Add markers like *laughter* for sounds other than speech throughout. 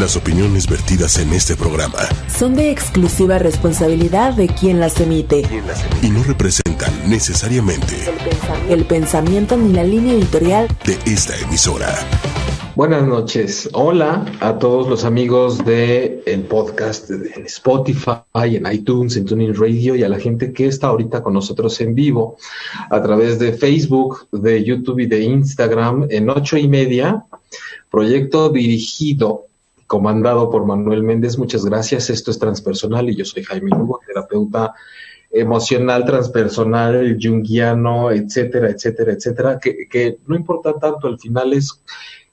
Las opiniones vertidas en este programa son de exclusiva responsabilidad de quien las emite y no representan necesariamente el pensamiento ni la línea editorial de esta emisora. Buenas noches. Hola a todos los amigos de el podcast en Spotify, en iTunes, en Tuning Radio y a la gente que está ahorita con nosotros en vivo a través de Facebook, de YouTube y de Instagram en ocho y media. Proyecto dirigido comandado por Manuel Méndez. Muchas gracias. Esto es transpersonal y yo soy Jaime Lugo, terapeuta emocional, transpersonal, junguiano, etcétera, etcétera, etcétera, que, que no importa tanto, al final es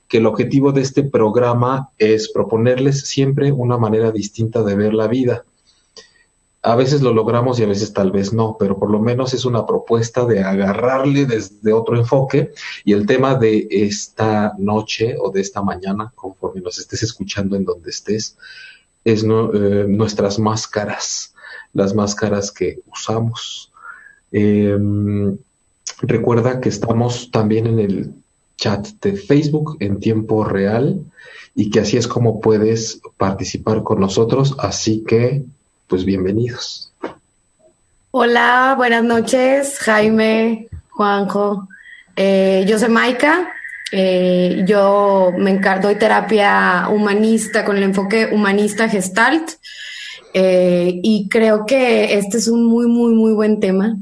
que el objetivo de este programa es proponerles siempre una manera distinta de ver la vida. A veces lo logramos y a veces tal vez no, pero por lo menos es una propuesta de agarrarle desde otro enfoque y el tema de esta noche o de esta mañana, conforme nos estés escuchando en donde estés, es eh, nuestras máscaras, las máscaras que usamos. Em, recuerda que estamos también en el chat de Facebook en tiempo real y que así es como puedes participar con nosotros. Así que, pues bienvenidos. Hola, buenas noches, Jaime, Juanjo. Eh, yo soy Maika. Eh, yo me encargo, doy terapia humanista con el enfoque humanista gestalt. Eh, y creo que este es un muy, muy, muy buen tema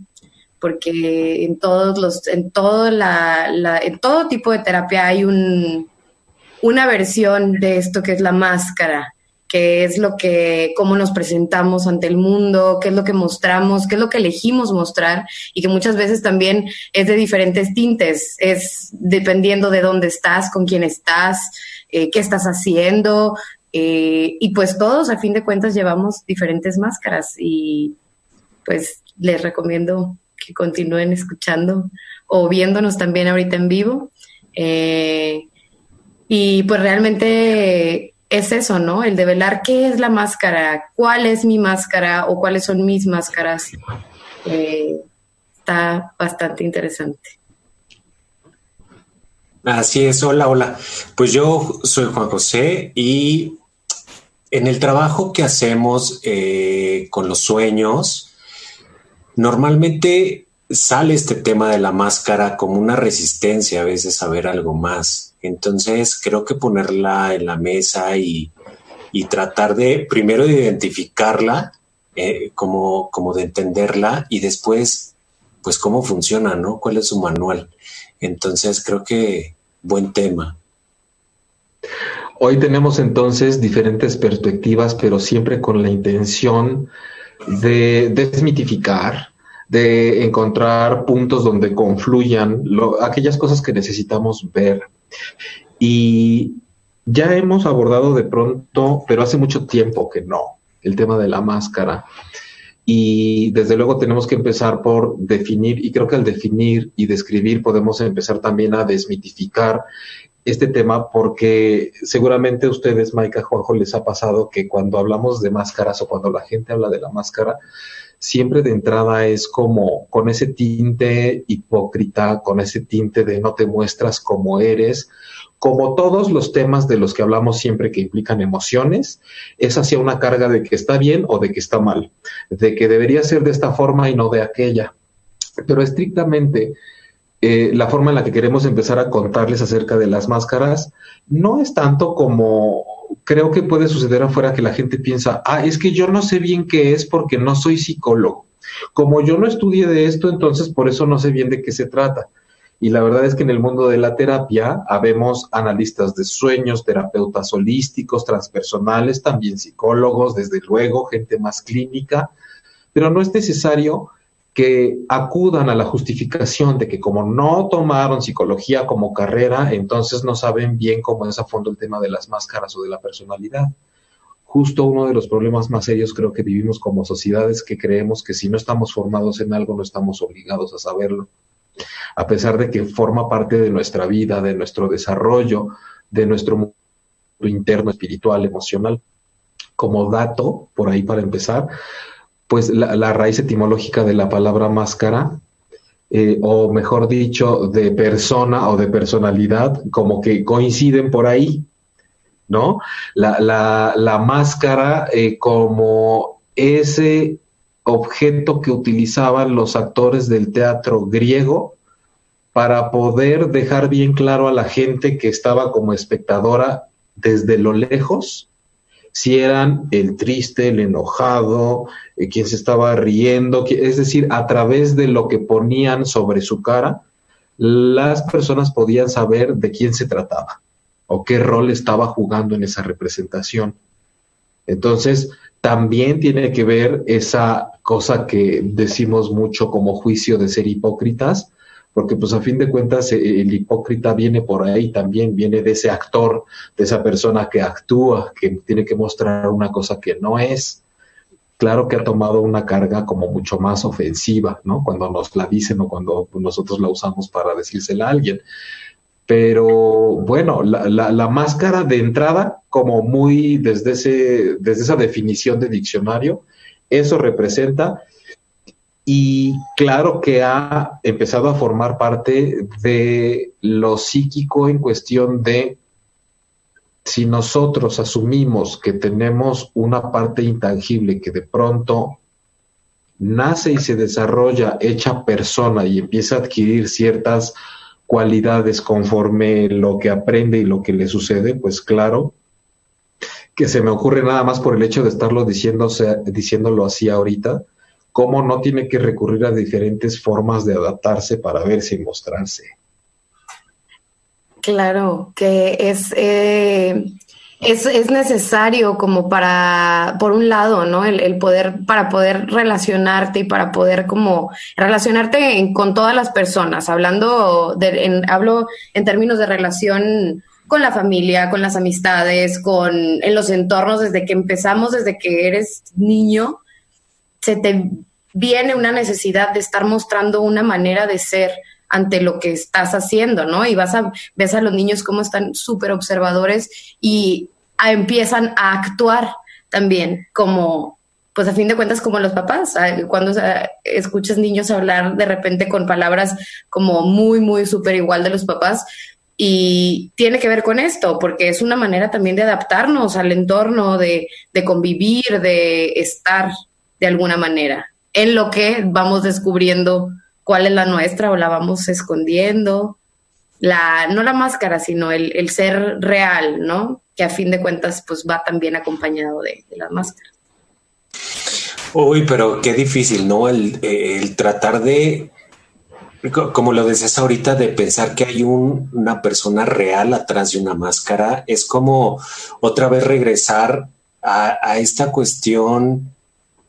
porque en todos los, en todo la, en todo tipo de terapia hay un, una versión de esto que es la máscara, que es lo que, cómo nos presentamos ante el mundo, qué es lo que mostramos, qué es lo que elegimos mostrar y que muchas veces también es de diferentes tintes, es dependiendo de dónde estás, con quién estás, eh, qué estás haciendo. Eh, y pues todos, a fin de cuentas, llevamos diferentes máscaras y pues les recomiendo que continúen escuchando o viéndonos también ahorita en vivo. Eh, y pues realmente es eso, ¿no? El de velar qué es la máscara, cuál es mi máscara o cuáles son mis máscaras. Eh, está bastante interesante. Así es, hola, hola. Pues yo soy Juan José y en el trabajo que hacemos eh, con los sueños, Normalmente sale este tema de la máscara como una resistencia a veces a ver algo más. Entonces creo que ponerla en la mesa y, tratar de primero de identificarla, eh, como, como de entenderla y después pues cómo funciona, ¿no? ¿Cuál es su manual? Entonces creo que buen tema. Hoy tenemos entonces diferentes perspectivas, pero siempre con la intención de desmitificar, de encontrar puntos donde confluyan aquellas cosas que necesitamos ver. Y ya hemos abordado de pronto, pero hace mucho tiempo que no, el tema de la máscara. Y desde luego tenemos que empezar por definir, y creo que al definir y describir podemos empezar también a desmitificar este tema porque seguramente a ustedes, Maika, Juanjo, les ha pasado que cuando hablamos de máscaras o cuando la gente habla de la máscara, siempre de entrada es como con ese tinte hipócrita, con ese tinte de no te muestras como eres, como todos los temas de los que hablamos siempre que implican emociones, es hacia una carga de que está bien o de que está mal, de que debería ser de esta forma y no de aquella. Pero estrictamente eh, la forma en la que queremos empezar a contarles acerca de las máscaras no es tanto como creo que puede suceder afuera que la gente piensa, ah, es que yo no sé bien qué es porque no soy psicólogo. Como yo no estudié de esto, entonces por eso no sé bien de qué se trata. Y la verdad es que en el mundo de la terapia habemos analistas de sueños, terapeutas holísticos, transpersonales, también psicólogos, desde luego, gente más clínica, pero no es necesario que acudan a la justificación de que como no tomaron psicología como carrera, entonces no saben bien cómo es a fondo el tema de las máscaras o de la personalidad. Justo uno de los problemas más serios creo que vivimos como sociedades que creemos que si no estamos formados en algo no estamos obligados a saberlo, a pesar de que forma parte de nuestra vida, de nuestro desarrollo, de nuestro mundo interno, espiritual, emocional. Como dato, por ahí para empezar, pues la, raíz etimológica de la palabra máscara, eh, o mejor dicho, de persona o de personalidad, como que coinciden por ahí. ¿no? La, la, la máscara eh, como ese objeto que utilizaban los actores del teatro griego para poder dejar bien claro a la gente que estaba como espectadora desde lo lejos si eran el triste, el enojado, eh, quien se estaba riendo, es decir, a través de lo que ponían sobre su cara, las personas podían saber de quién se trataba o qué rol estaba jugando en esa representación. Entonces, también tiene que ver esa cosa que decimos mucho como juicio de ser hipócritas, porque pues a fin de cuentas eh, el hipócrita viene por ahí también, viene de ese actor, de esa persona que actúa, que tiene que mostrar una cosa que no es. Claro que ha tomado una carga como mucho más ofensiva, ¿no? Cuando nos la dicen o cuando nosotros la usamos para decírsela a alguien. Pero bueno, la, la, máscara de entrada, como muy desde, ese, desde esa definición de diccionario, eso representa y claro que ha empezado a formar parte de lo psíquico en cuestión de si nosotros asumimos que tenemos una parte intangible que de pronto nace y se desarrolla hecha persona y empieza a adquirir ciertas cualidades conforme lo que aprende y lo que le sucede, pues claro que se me ocurre nada más por el hecho de estarlo diciéndolo así ahorita, cómo no tiene que recurrir a diferentes formas de adaptarse para verse y mostrarse. Claro, que es, eh, es, es, necesario como para, por un lado, ¿no? El, poder, para poder relacionarte y para poder como relacionarte con todas las personas, hablando de, en, hablo en términos de relación con la familia, con las amistades, con en los entornos, desde que empezamos, desde que eres niño, se te viene una necesidad de estar mostrando una manera de ser ante lo que estás haciendo, ¿no? Y vas a, ves a los niños cómo están súper observadores y empiezan a actuar también como, pues a fin de cuentas como los papás, cuando escuchas niños hablar de repente con palabras como muy, muy súper igual de los papás, y tiene que ver con esto, porque es una manera también de adaptarnos al entorno, de, de, convivir, de estar de alguna manera, en lo que vamos descubriendo cuál es la nuestra o la vamos escondiendo. La, no la máscara, sino el, el ser real, ¿no? Que a fin de cuentas, pues va también acompañado de, de la máscara. Uy, pero qué difícil, ¿no? El, el tratar de como lo decías ahorita, de pensar que hay una persona real atrás de una máscara, es como otra vez regresar a, esta cuestión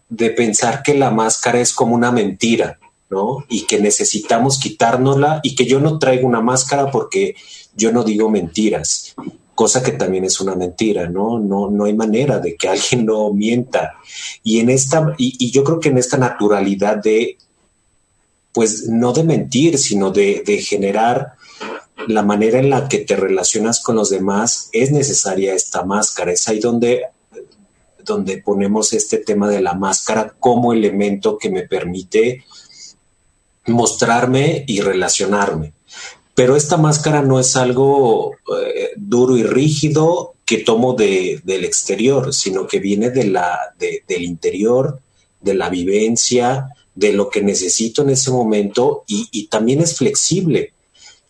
de pensar que la máscara es como una mentira, ¿no? Y que necesitamos quitárnosla y que yo no traigo una máscara porque yo no digo mentiras, cosa que también es una mentira, ¿no? No, no hay manera de que alguien no mienta. Y en esta, y yo creo que en esta naturalidad de pues no de mentir, sino de, generar la manera en la que te relacionas con los demás, es necesaria esta máscara. Es ahí donde, donde ponemos este tema de la máscara como elemento que me permite mostrarme y relacionarme. Pero esta máscara no es algo eh, duro y rígido que tomo del exterior, sino que viene de la, del interior, de la vivencia, de lo que necesito en ese momento y, también es flexible.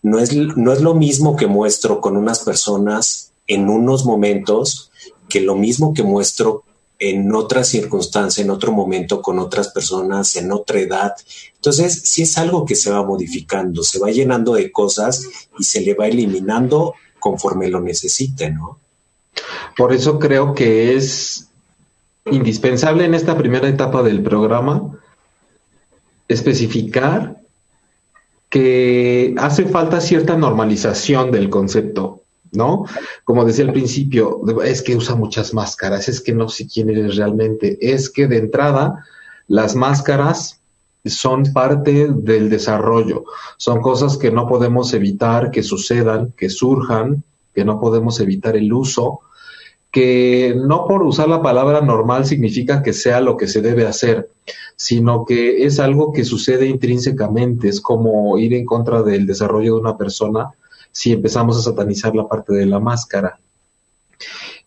No es, no es lo mismo que muestro con unas personas en unos momentos que lo mismo que muestro en otra circunstancia, en otro momento, con otras personas, en otra edad. Entonces, sí es algo que se va modificando, se va llenando de cosas y se le va eliminando conforme lo necesite, ¿no? Por eso creo que es indispensable en esta primera etapa del programa especificar que hace falta cierta normalización del concepto, ¿no? Como decía al principio, es que usa muchas máscaras, es que no sé quién eres realmente, es que de entrada las máscaras son parte del desarrollo, son cosas que no podemos evitar que sucedan, que surjan, que no podemos evitar el uso, que no por usar la palabra normal significa que sea lo que se debe hacer, sino que es algo que sucede intrínsecamente, es como ir en contra del desarrollo de una persona si empezamos a satanizar la parte de la máscara.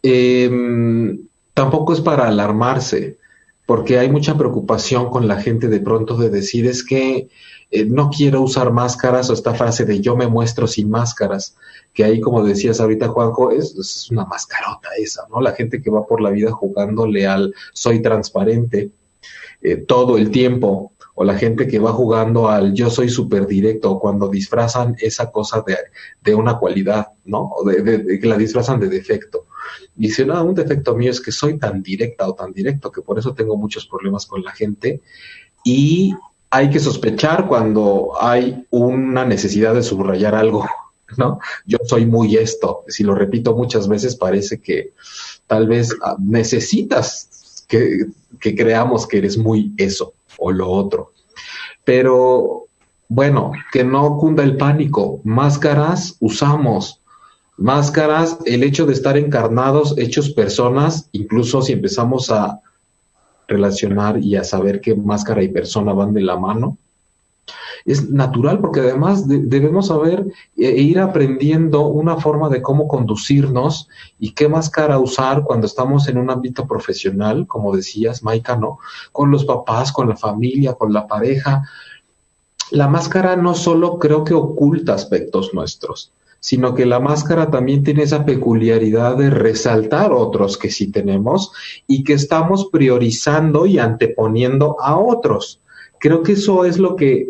Em, tampoco es para alarmarse, porque hay mucha preocupación con la gente de pronto de decir es que eh, no quiero usar máscaras o esta frase de yo me muestro sin máscaras, que ahí como decías ahorita Juanjo, es, una mascarota esa, ¿no? La gente que va por la vida jugándole al soy transparente eh, todo el tiempo, o la gente que va jugando al yo soy súper directo, cuando disfrazan esa cosa de, de una cualidad, ¿no? O de, que la disfrazan de defecto. Y si no, un defecto mío es que soy tan directa o tan directo que por eso tengo muchos problemas con la gente. Y hay que sospechar cuando hay una necesidad de subrayar algo, ¿no? Yo soy muy esto. Si lo repito muchas veces, parece que tal vez ah, necesitas que, creamos que eres muy eso o lo otro. Pero bueno, que no cunda el pánico. Máscaras usamos. Máscaras, el hecho de estar encarnados, hechos personas, incluso si empezamos a relacionar y a saber que máscara y persona van de la mano. Es natural porque además debemos saber e, e ir aprendiendo una forma de cómo conducirnos y qué máscara usar cuando estamos en un ámbito profesional, como decías, Maika, ¿no? Con los papás, con la familia, con la pareja. La máscara no solo creo que oculta aspectos nuestros, sino que la máscara también tiene esa peculiaridad de resaltar otros que sí tenemos y que estamos priorizando y anteponiendo a otros. Creo que eso es lo que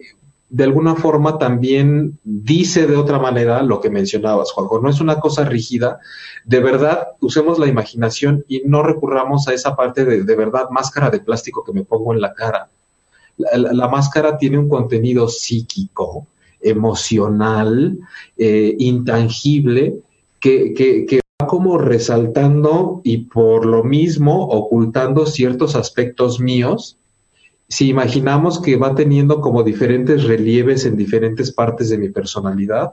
de alguna forma también dice de otra manera lo que mencionabas, Juanjo. No es una cosa rígida. De verdad, usemos la imaginación y no recurramos a esa parte de, de verdad, máscara de plástico que me pongo en la cara. la máscara tiene un contenido psíquico, emocional, eh, intangible, que, que, va como resaltando y por lo mismo ocultando ciertos aspectos míos. Si imaginamos que va teniendo como diferentes relieves en diferentes partes de mi personalidad,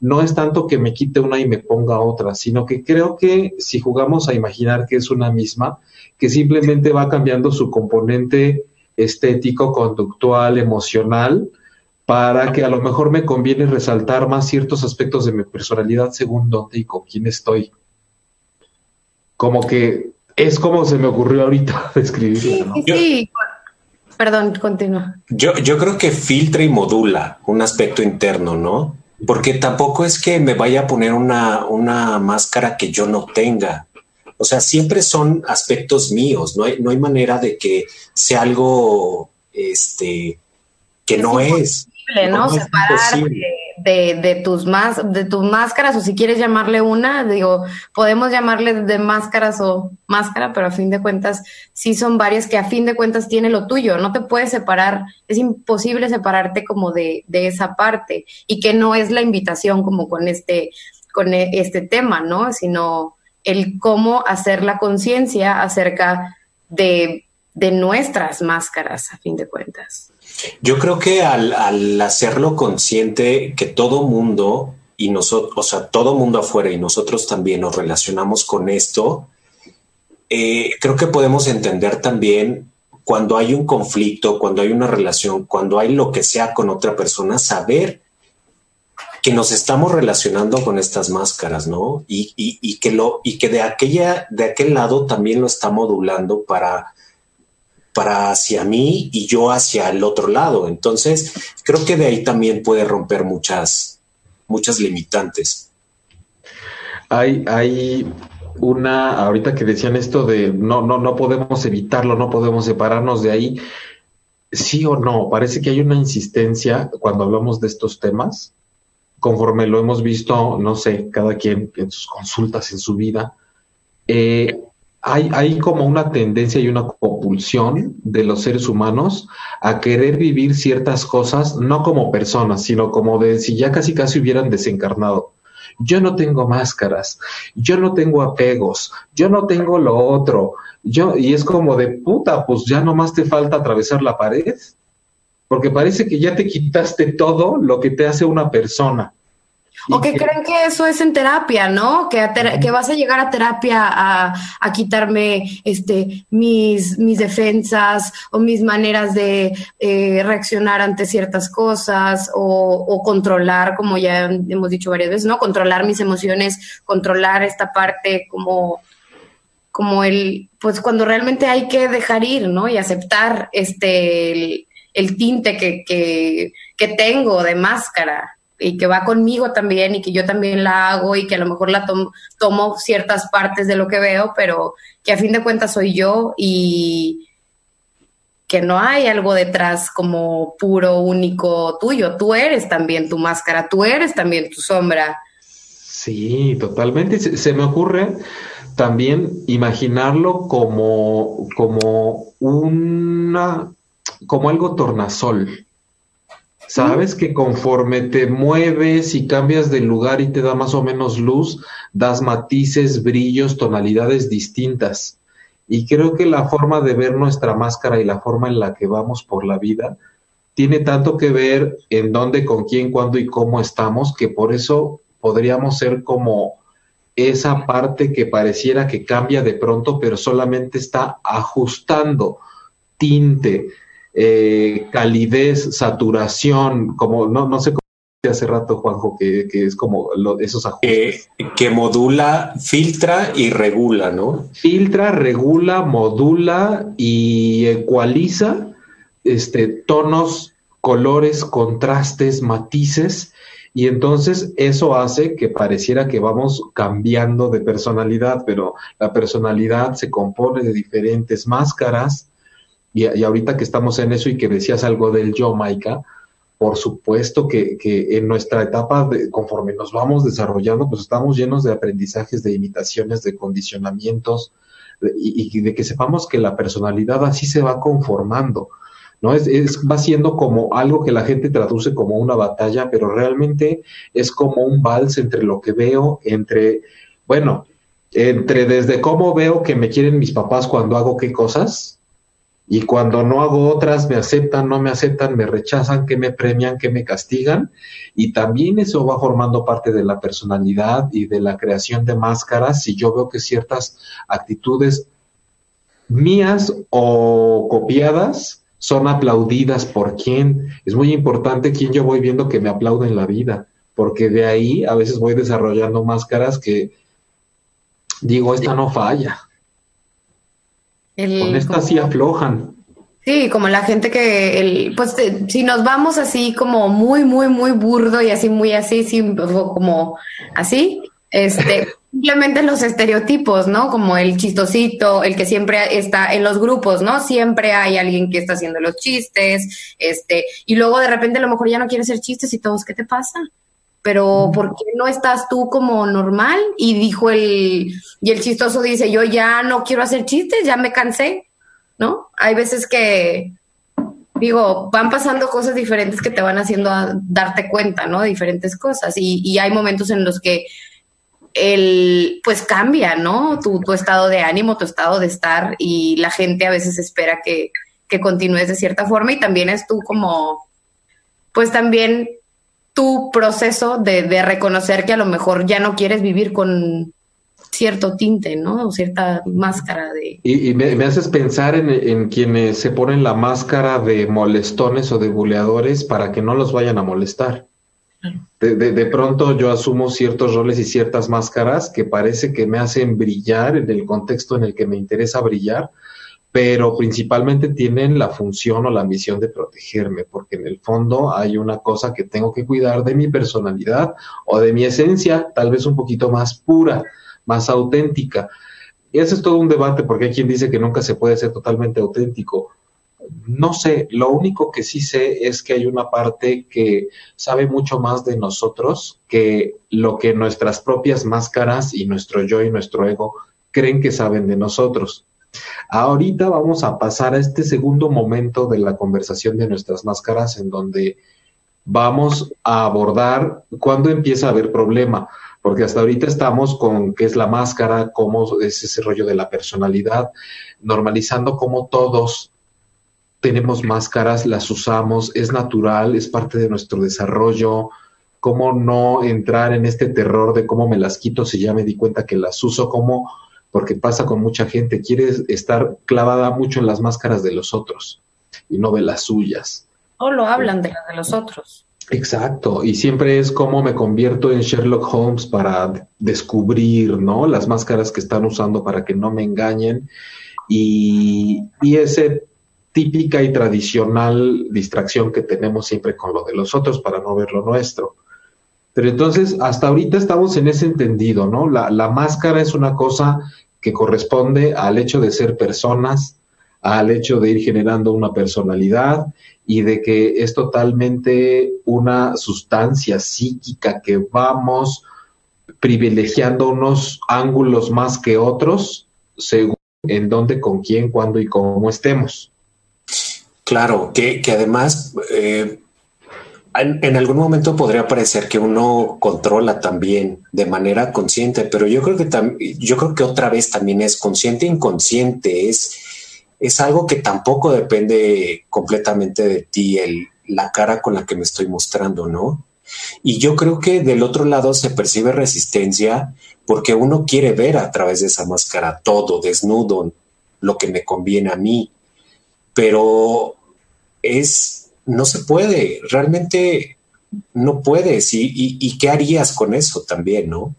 no es tanto que me quite una y me ponga otra, sino que creo que si jugamos a imaginar que es una misma, que simplemente va cambiando su componente estético, conductual, emocional, para que a lo mejor me conviene resaltar más ciertos aspectos de mi personalidad según dónde y con quién estoy. Como que es como se me ocurrió ahorita *laughs* describirlo. Sí, sí, Perdón, continúa. Yo, yo creo que filtra y modula un aspecto interno, ¿no? Porque tampoco es que me vaya a poner una, una máscara que yo no tenga. O sea, siempre son aspectos míos. No hay, no hay manera de que sea algo este, que no es. ¿no? Separar de, tus más, de tus máscaras, o si quieres llamarle una, digo, podemos llamarle de máscaras o máscara, pero a fin de cuentas sí son varias que a fin de cuentas tiene lo tuyo, no te puedes separar, es imposible separarte como de, de esa parte, y que no es la invitación como con este, con e, este tema, ¿no? Sino el cómo hacer la conciencia acerca de, de nuestras máscaras, a fin de cuentas. Yo creo que al, hacerlo consciente que todo mundo y nosotros, o sea, todo mundo afuera y nosotros también nos relacionamos con esto, eh, creo que podemos entender también cuando hay un conflicto, cuando hay una relación, cuando hay lo que sea con otra persona, saber que nos estamos relacionando con estas máscaras, ¿no? Y, y, que lo, y que de aquella, de aquel lado también lo está modulando para para hacia mí y yo hacia el otro lado. Entonces, creo que de ahí también puede romper muchas, muchas limitantes. Hay, hay una, ahorita que decían esto de no, no, no podemos evitarlo, no podemos separarnos de ahí. Sí o no, parece que hay una insistencia cuando hablamos de estos temas, conforme lo hemos visto, no sé, cada quien en sus consultas en su vida, eh, hay, hay, como una tendencia y una compulsión de los seres humanos a querer vivir ciertas cosas, no como personas, sino como de si ya casi casi hubieran desencarnado. Yo no tengo máscaras, yo no tengo apegos, yo no tengo lo otro, yo, y es como de puta, pues ya nomás te falta atravesar la pared, porque parece que ya te quitaste todo lo que te hace una persona. O que creen que eso es en terapia, ¿no? Que, que vas a llegar a terapia a, a, quitarme este, mis, mis defensas o mis maneras de eh, reaccionar ante ciertas cosas o, o, controlar, como ya hemos dicho varias veces, ¿no? Controlar mis emociones, controlar esta parte como como el, pues cuando realmente hay que dejar ir, ¿no? Y aceptar este, el, tinte que, que, que, tengo de máscara y que va conmigo también y que yo también la hago y que a lo mejor la tomo ciertas partes de lo que veo, pero que a fin de cuentas soy yo y que no hay algo detrás como puro, único tuyo. Tú eres también tu máscara, tú eres también tu sombra. Sí, totalmente. Se, me ocurre también imaginarlo como, como una, como algo tornasol. Sabes que conforme te mueves y cambias de lugar y te da más o menos luz, das matices, brillos, tonalidades distintas. Y creo que la forma de ver nuestra máscara y la forma en la que vamos por la vida tiene tanto que ver en dónde, con quién, cuándo y cómo estamos, que por eso podríamos ser como esa parte que pareciera que cambia de pronto, pero solamente está ajustando tinte, eh, calidez, saturación, como no, no sé cómo hace rato, Juanjo, que, es como esos ajustes. que modula, filtra y regula, ¿no? Filtra, regula, modula y ecualiza este, tonos, colores, contrastes, matices y entonces eso hace que pareciera que vamos cambiando de personalidad, pero la personalidad se compone de diferentes máscaras. Y, ahorita que estamos en eso y que decías algo del yo, Maika, por supuesto que, que en nuestra etapa, de, conforme nos vamos desarrollando, pues estamos llenos de aprendizajes, de imitaciones, de condicionamientos, y, y de que sepamos que la personalidad así se va conformando. ¿no? Es, es, va siendo como algo que la gente traduce como una batalla, pero realmente es como un vals entre lo que veo, entre, bueno, entre desde cómo veo que me quieren mis papás cuando hago qué cosas, y cuando no hago otras me aceptan, no me aceptan, me rechazan, que me premian, que me castigan, y también eso va formando parte de la personalidad y de la creación de máscaras, si yo veo que ciertas actitudes mías o copiadas son aplaudidas por quién. Es muy importante quién yo voy viendo que me aplaude en la vida, porque de ahí a veces voy desarrollando máscaras que digo, esta no falla. Con esta sí aflojan. Sí, como la gente que, el, pues eh, si nos vamos así como muy, muy, muy burdo y así, muy así, como así, este, *laughs* simplemente los estereotipos, ¿no? Como el chistosito, el que siempre está en los grupos, ¿no? Siempre hay alguien que está haciendo los chistes, este, y luego de repente a lo mejor ya no quiere hacer chistes y todos, ¿qué te pasa? Pero ¿por qué no estás tú como normal? Y dijo el, y el chistoso dice, yo ya no quiero hacer chistes, ya me cansé, ¿no? Hay veces que, digo, van pasando cosas diferentes que te van haciendo darte cuenta, ¿no? De diferentes cosas. Y, y hay momentos en los que el, pues cambia, ¿no? Tu, tu, estado de ánimo, tu estado de estar y la gente a veces espera que, que continúes de cierta forma y también es tú como, pues también tu proceso de, de, reconocer que a lo mejor ya no quieres vivir con cierto tinte, ¿no? O cierta máscara de... Y, me, me, haces pensar en, en, quienes se ponen la máscara de molestones o de buleadores para que no los vayan a molestar. De, de, pronto yo asumo ciertos roles y ciertas máscaras que parece que me hacen brillar en el contexto en el que me interesa brillar, pero principalmente tienen la función o la misión de protegerme, porque en el fondo hay una cosa que tengo que cuidar de mi personalidad o de mi esencia, tal vez un poquito más pura, más auténtica. Y ese es todo un debate, porque hay quien dice que nunca se puede ser totalmente auténtico no sé, lo único que sí sé es que hay una parte que sabe mucho más de nosotros que lo que nuestras propias máscaras y nuestro yo y nuestro ego creen que saben de nosotros. Ahorita vamos a pasar a este segundo momento de la conversación de nuestras máscaras en donde vamos a abordar cuándo empieza a haber problema, porque hasta ahorita estamos con qué es la máscara, cómo es ese rollo de la personalidad, normalizando cómo todos tenemos máscaras, las usamos, es natural, es parte de nuestro desarrollo. ¿Cómo no entrar en este terror de cómo me las quito si ya me di cuenta que las uso? ¿Cómo? Porque pasa con mucha gente, quiere estar clavada mucho en las máscaras de los otros y no de las suyas. O lo hablan de las de los otros. Exacto, y siempre es como me convierto en Sherlock Holmes para descubrir, ¿no? Las máscaras que están usando para que no me engañen y, y ese típica y tradicional distracción que tenemos siempre con lo de los otros para no ver lo nuestro. Pero entonces, hasta ahorita estamos en ese entendido, ¿no? La, la máscara es una cosa que corresponde al hecho de ser personas, al hecho de ir generando una personalidad y de que es totalmente una sustancia psíquica que vamos privilegiando unos ángulos más que otros según en dónde, con quién, cuándo y cómo estemos. Claro, que, que además eh, en, algún momento podría parecer que uno controla también de manera consciente, pero yo creo que yo creo que otra vez también es consciente e inconsciente, es es algo que tampoco depende completamente de ti, el, la cara con la que me estoy mostrando, ¿no? Y yo creo que del otro lado se percibe resistencia porque uno quiere ver a través de esa máscara todo, desnudo, lo que me conviene a mí. Pero es, no se puede, realmente no puedes. ¿Y, y, qué harías con eso también, no?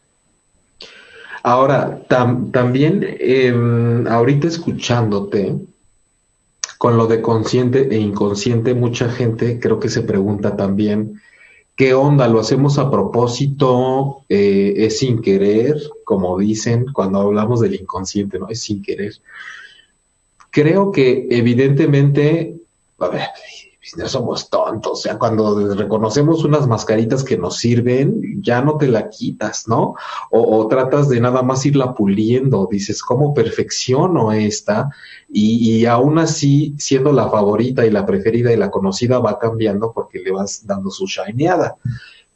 Ahora, tam, también, eh, ahorita escuchándote, con lo de consciente e inconsciente, mucha gente creo que se pregunta también, ¿qué onda? ¿Lo hacemos a propósito? Eh, ¿Es sin querer? Como dicen cuando hablamos del inconsciente, ¿no? Es sin querer. Creo que evidentemente, a ver, no somos tontos, o sea, cuando reconocemos unas mascaritas que nos sirven, ya no te la quitas, ¿no? O, tratas de nada más irla puliendo, dices, ¿cómo perfecciono esta? Y, y, aún así, siendo la favorita y la preferida y la conocida, va cambiando porque le vas dando su shineada.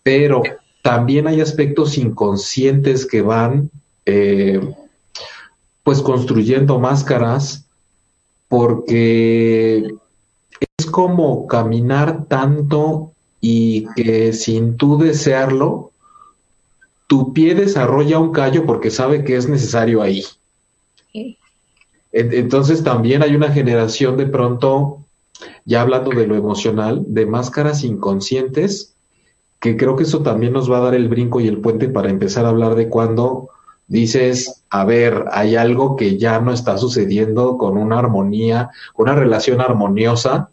Pero también hay aspectos inconscientes que van, eh, pues, construyendo máscaras porque como caminar tanto y que sin tú desearlo, tu pie desarrolla un callo porque sabe que es necesario ahí. Entonces también hay una generación de pronto, ya hablando de lo emocional, de máscaras inconscientes, que creo que eso también nos va a dar el brinco y el puente para empezar a hablar de cuando dices, a ver, hay algo que ya no está sucediendo con una armonía, una relación armoniosa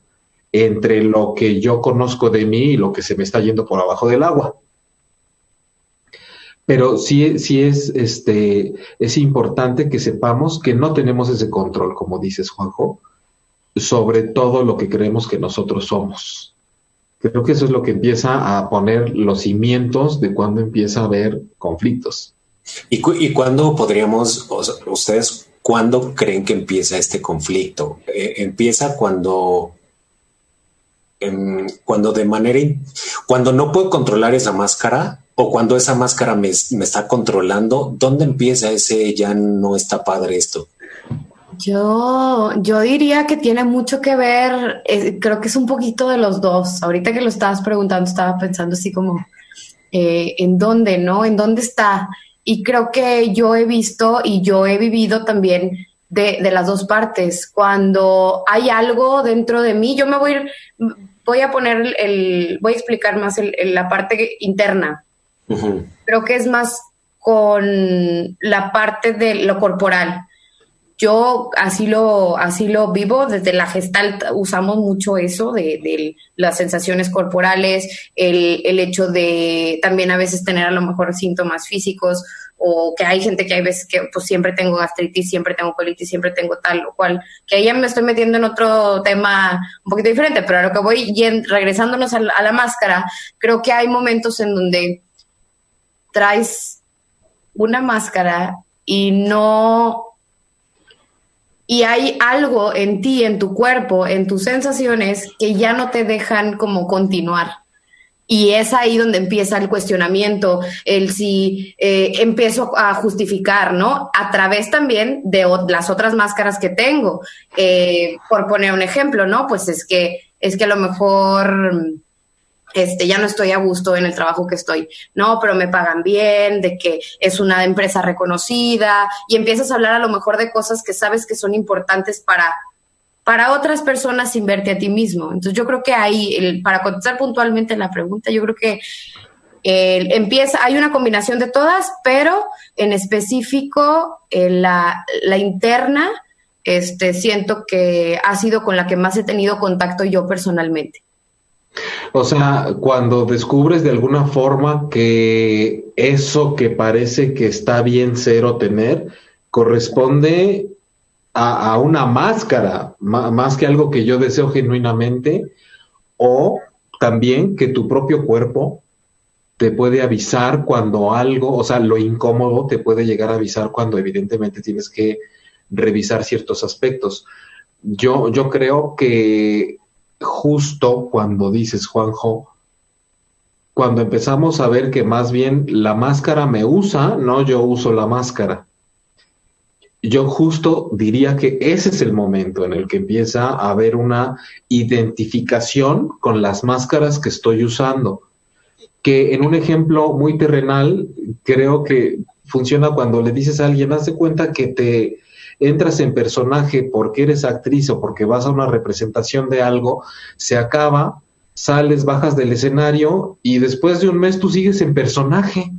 entre lo que yo conozco de mí y lo que se me está yendo por abajo del agua. Pero sí, sí es, este, es importante que sepamos que no tenemos ese control, como dices, Juanjo, sobre todo lo que creemos que nosotros somos. Creo que eso es lo que empieza a poner los cimientos de cuando empieza a haber conflictos. ¿Y, cu cuándo podríamos, o sea, ustedes, cuándo creen que empieza este conflicto? Eh, ¿Empieza cuando cuando de manera, cuando no puedo controlar esa máscara o cuando esa máscara me, está controlando, ¿dónde empieza ese ya no está padre esto? Yo, yo diría que tiene mucho que ver, eh, creo que es un poquito de los dos. Ahorita que lo estabas preguntando, estaba pensando así como, eh, ¿en dónde, no? ¿En dónde está? Y creo que yo he visto y yo he vivido también de, de, las dos partes. Cuando hay algo dentro de mí, yo me voy, voy a poner el, voy a explicar más el, el, la parte interna. Uh -huh. Creo que es más con la parte de lo corporal. Yo así lo, así lo vivo, desde la gestalt usamos mucho eso de, de las sensaciones corporales, el, el, hecho de también a veces tener a lo mejor síntomas físicos o que hay gente que hay veces que pues siempre tengo gastritis, siempre tengo colitis, siempre tengo tal o cual, que ahí ya me estoy metiendo en otro tema un poquito diferente, pero a lo que voy yendo, regresándonos a la máscara, creo que hay momentos en donde traes una máscara y no y hay algo en ti, en tu cuerpo, en tus sensaciones que ya no te dejan como continuar. Y es ahí donde empieza el cuestionamiento, el si eh, empiezo a justificar, ¿no? A través también de las otras máscaras que tengo. Eh, por poner un ejemplo, ¿no? Pues es que, es que a lo mejor este, ya no estoy a gusto en el trabajo que estoy, no, pero me pagan bien, de que es una empresa reconocida y empiezas a hablar a lo mejor de cosas que sabes que son importantes para, para otras personas sin verte a ti mismo. Entonces yo creo que ahí, para contestar puntualmente la pregunta, yo creo que empieza, hay una combinación de todas, pero en específico la, la, interna, este, siento que ha sido con la que más he tenido contacto yo personalmente. O sea, cuando descubres de alguna forma que eso que parece que está bien ser o tener corresponde a, una máscara, más que algo que yo deseo genuinamente, o también que tu propio cuerpo te puede avisar cuando algo, o sea, lo incómodo te puede llegar a avisar cuando evidentemente tienes que revisar ciertos aspectos. Yo, yo creo que justo cuando dices, Juanjo, cuando empezamos a ver que más bien la máscara me usa, no yo uso la máscara. Yo justo diría que ese es el momento en el que empieza a haber una identificación con las máscaras que estoy usando. Que en un ejemplo muy terrenal, creo que funciona cuando le dices a alguien, haz de cuenta que te, entras en personaje porque eres actriz o porque vas a una representación de algo, se acaba, sales, bajas del escenario y después de un mes tú sigues en personaje.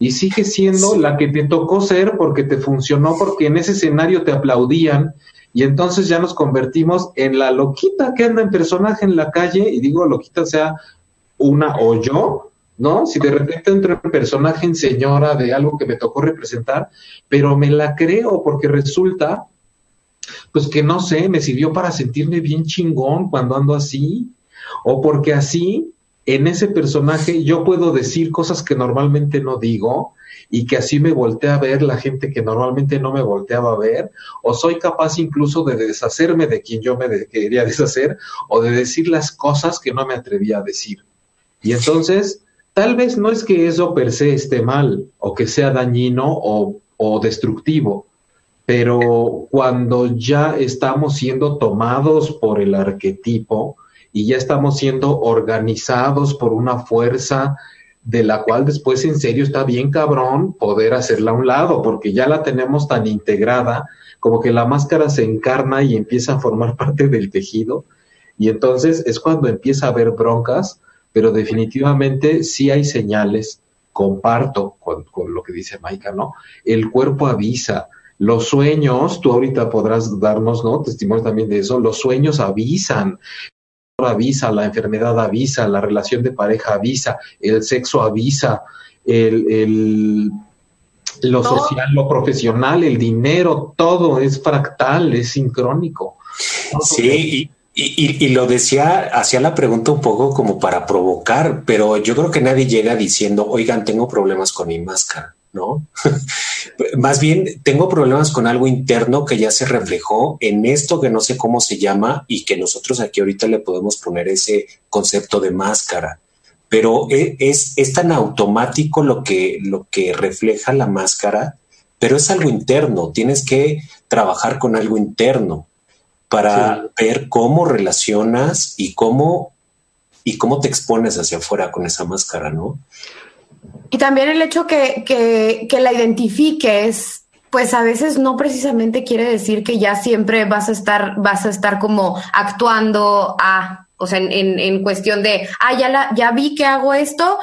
Y sigues siendo la que te tocó ser porque te funcionó, porque en ese escenario te aplaudían. Y entonces ya nos convertimos en la loquita que anda en personaje en la calle. Y digo loquita sea una o yo ¿no? Si de repente entro en personaje en señora de algo que me tocó representar, pero me la creo porque resulta, pues que no sé, me sirvió para sentirme bien chingón cuando ando así, o porque así, en ese personaje, yo puedo decir cosas que normalmente no digo y que así me voltea a ver la gente que normalmente no me volteaba a ver, o soy capaz incluso de deshacerme de quien yo me quería deshacer, o de decir las cosas que no me atrevía a decir. Y entonces, Tal vez no es que eso per se esté mal o que sea dañino o, destructivo, pero cuando ya estamos siendo tomados por el arquetipo y ya estamos siendo organizados por una fuerza de la cual después en serio está bien cabrón poder hacerla a un lado, porque ya la tenemos tan integrada como que la máscara se encarna y empieza a formar *laughs* parte del tejido. Y entonces es cuando empieza a haber broncas pero definitivamente sí hay señales, comparto con, lo que dice Maika, ¿no? El cuerpo avisa, los sueños, tú ahorita podrás darnos, ¿no? Testimonio también de eso, los sueños avisan, avisa, la enfermedad avisa, la relación de pareja avisa, el sexo avisa, el, lo social, lo profesional, el dinero, todo es fractal, es sincrónico. Sí, y, lo decía, hacía la pregunta un poco como para provocar, pero yo creo que nadie llega diciendo, oigan, tengo problemas con mi máscara, ¿no? *laughs* Más bien, tengo problemas con algo interno que ya se reflejó en esto que no sé cómo se llama y que nosotros aquí ahorita le podemos poner ese concepto de máscara. Pero e, es, es tan automático lo que, lo que refleja la máscara, pero es algo interno, tienes que trabajar con algo interno para ver cómo relacionas y cómo y cómo te expones hacia afuera con esa máscara, ¿no? Y también el hecho que, que, que la identifiques, pues a veces no precisamente quiere decir que ya siempre vas a estar, vas a estar como actuando a o sea, en, en, cuestión de, ah, ya, la, ya vi que hago esto,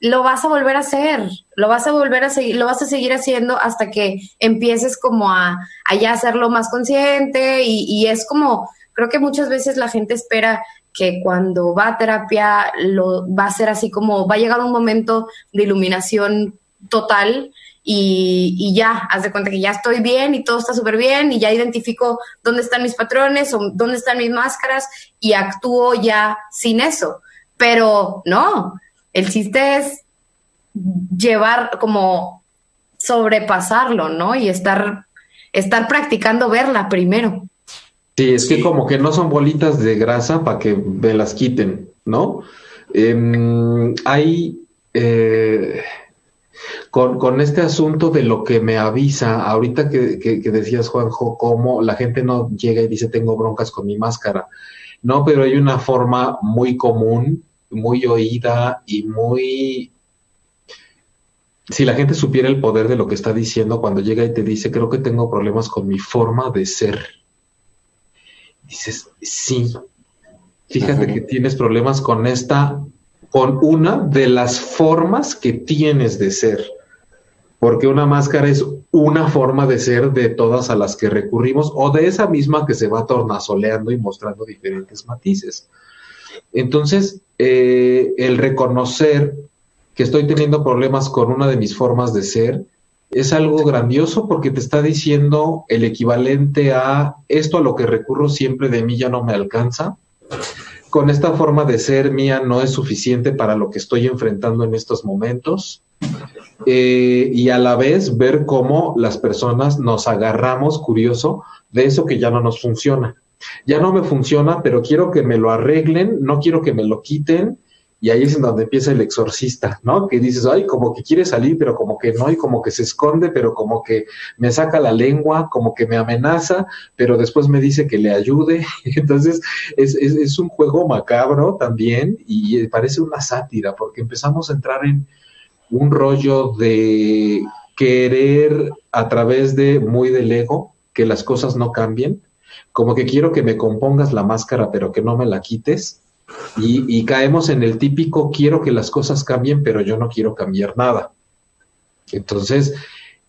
lo vas a volver a hacer, lo vas a volver a seguir, lo vas a seguir haciendo hasta que empieces como a, a ya hacerlo más consciente y, y es como, creo que muchas veces la gente espera que cuando va a terapia lo va a ser así como va a llegar un momento de iluminación total y, ya, haz de cuenta que ya estoy bien y todo está súper bien y ya identifico dónde están mis patrones o dónde están mis máscaras y actúo ya sin eso. Pero no, el chiste es llevar como sobrepasarlo, ¿no? Y estar, estar practicando verla primero. Sí, es que como que no son bolitas de grasa para que me las quiten, ¿no? Em, hay... Eh, con, este asunto de lo que me avisa, ahorita que, decías, Juanjo, cómo la gente no llega y dice tengo broncas con mi máscara. No, pero hay una forma muy común, muy oída y muy... Si la gente supiera el poder de lo que está diciendo cuando llega y te dice, creo que tengo problemas con mi forma de ser. Dices, sí, fíjate que tienes problemas con esta, con una de las formas que tienes de ser porque una máscara es una forma de ser de todas a las que recurrimos o de esa misma que se va tornasoleando y mostrando diferentes matices. Entonces, eh, el reconocer que estoy teniendo problemas con una de mis formas de ser es algo grandioso porque te está diciendo el equivalente a esto a lo que recurro siempre de mí ya no me alcanza. Con esta forma de ser mía no es suficiente para lo que estoy enfrentando en estos momentos eh, y a la vez ver cómo las personas nos agarramos, curioso, de eso que ya no nos funciona. Ya no me funciona, pero quiero que me lo arreglen, no quiero que me lo quiten. Y ahí es en donde empieza el exorcista, ¿no? Que dices, ay, como que quiere salir, pero como que no, y como que se esconde, pero como que me saca la lengua, como que me amenaza, pero después me dice que le ayude. *laughs* Entonces, es, es, es un juego macabro también y parece una sátira, porque empezamos a entrar en, un rollo de querer a través de muy del ego que las cosas no cambien, como que quiero que me compongas la máscara pero que no me la quites y, caemos en el típico quiero que las cosas cambien pero yo no quiero cambiar nada. Entonces,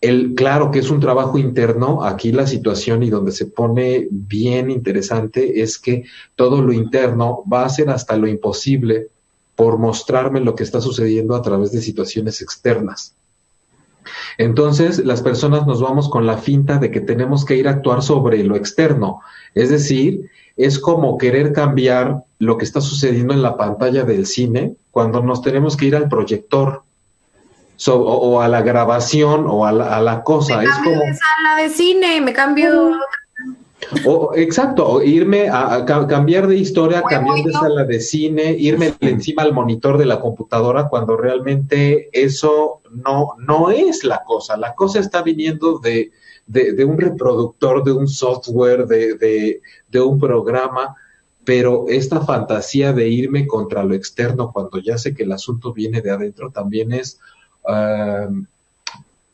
el, claro que es un trabajo interno, aquí la situación y donde se pone bien interesante es que todo lo interno va a ser hasta lo imposible por mostrarme lo que está sucediendo a través de situaciones externas. Entonces, las personas nos vamos con la finta de que tenemos que ir a actuar sobre lo externo. Es decir, es como querer cambiar lo que está sucediendo en la pantalla del cine cuando nos tenemos que ir al proyector o, a la grabación o a la, cosa. Me es como de sala de cine, me cambio o, exacto, irme a, cambiar de historia, cambiar de sala de cine, irme encima al monitor de la computadora cuando realmente eso no, no es la cosa. La cosa está viniendo de, de, un reproductor, de un software, de, de, un programa, pero esta fantasía de irme contra lo externo cuando ya sé que el asunto viene de adentro también es...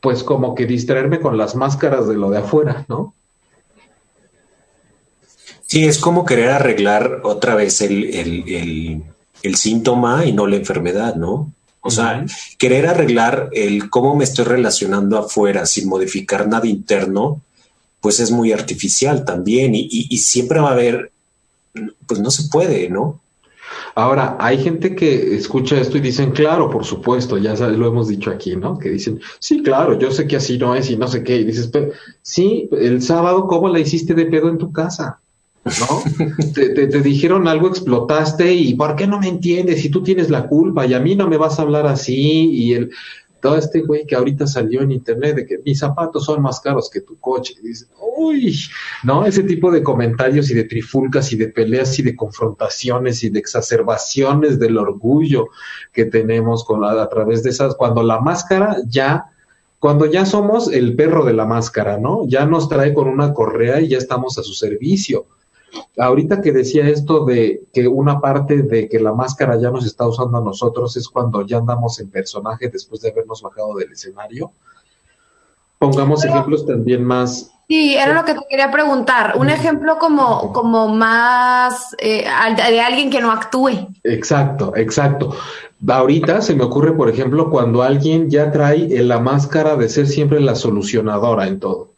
pues como que distraerme con las máscaras de lo de afuera, ¿no? Sí, es como querer arreglar otra vez el, síntoma y no la enfermedad, ¿no? O sea, querer arreglar el cómo me estoy relacionando afuera sin modificar nada interno, pues es muy artificial también y, y, siempre va a haber, pues no se puede, ¿no? Ahora, hay gente que escucha esto y dicen, claro, por supuesto, ya lo hemos dicho aquí, ¿no? Que dicen, sí, claro, yo sé que así no es y no sé qué. Y dices, pero sí, el sábado, ¿cómo la hiciste de pedo en tu casa? ¿No? te, dijeron algo, explotaste y ¿por qué no me entiendes? Si tú tienes la culpa y a mí no me vas a hablar así y el todo este güey que ahorita salió en internet de que mis zapatos son más caros que tu coche. dice, uy, ¿no? Ese tipo de comentarios y de trifulcas y de peleas y de confrontaciones y de exacerbaciones del orgullo que tenemos con a través de esas, cuando la máscara ya cuando ya somos el perro de la máscara, ¿no? Ya nos trae con una correa y ya estamos a su servicio. Ahorita que decía esto de que una parte de que la máscara ya nos está usando a nosotros es cuando ya andamos en personaje después de habernos bajado del escenario. Pongamos ejemplos también más. Sí, era lo que te quería preguntar. Un ejemplo como, como más eh, de alguien que no actúe. Exacto, exacto. Ahorita se me ocurre, por ejemplo, cuando alguien ya trae la máscara de ser siempre la solucionadora en todo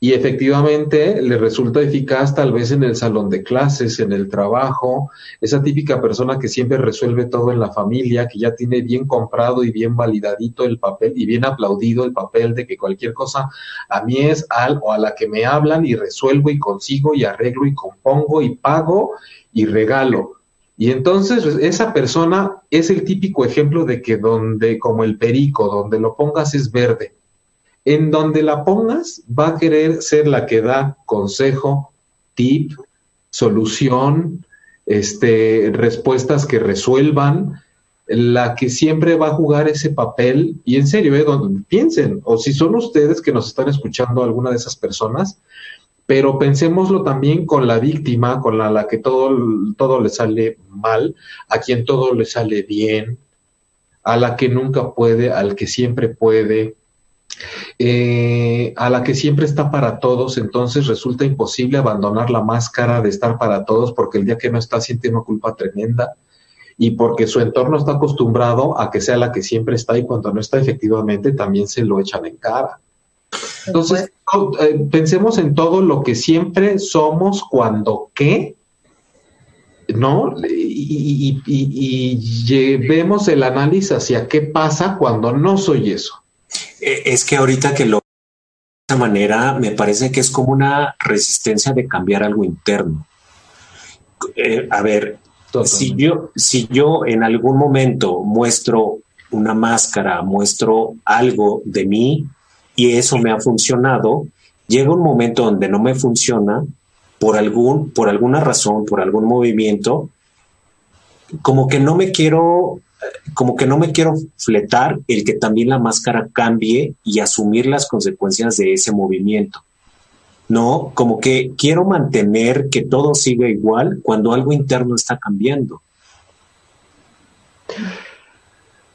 y efectivamente le resulta eficaz tal vez en el salón de clases, en el trabajo, esa típica persona que siempre resuelve todo en la familia, que ya tiene bien comprado y bien validadito el papel y bien aplaudido el papel de que cualquier cosa a mí es al o a la que me hablan y resuelvo y consigo y arreglo y compongo y pago y regalo. Y entonces pues, esa persona es el típico ejemplo de que donde, como el perico, donde lo pongas es verde en donde la pongas va a querer ser la que da consejo, tip, solución, este, respuestas que resuelvan, la que siempre va a jugar ese papel, y en serio, eh, piensen, o si son ustedes que nos están escuchando, alguna de esas personas, pero pensémoslo también con la víctima, con la, la que todo, todo le sale mal, a quien todo le sale bien, a la que nunca puede, al que siempre puede, eh, a la que siempre está para todos, entonces resulta imposible abandonar la máscara de estar para todos porque el día que no está siente una culpa tremenda y porque su entorno está acostumbrado a que sea la que siempre está y cuando no está efectivamente también se lo echan en cara. Entonces, eh, pensemos en todo lo que siempre somos cuando qué, ¿no? Y, y, llevemos el análisis hacia qué pasa cuando no soy eso. Eh, es que ahorita que lo de esa manera, me parece que es como una resistencia de cambiar algo interno. Eh, a ver, si yo, si yo en algún momento muestro una máscara, muestro algo de mí y eso me ha funcionado, llega un momento donde no me funciona por algún, por alguna razón, por algún movimiento, como que no me quiero, como que no me quiero fletar el que también la máscara cambie y asumir las consecuencias de ese movimiento. ¿no? Como que quiero mantener que todo siga igual cuando algo interno está cambiando.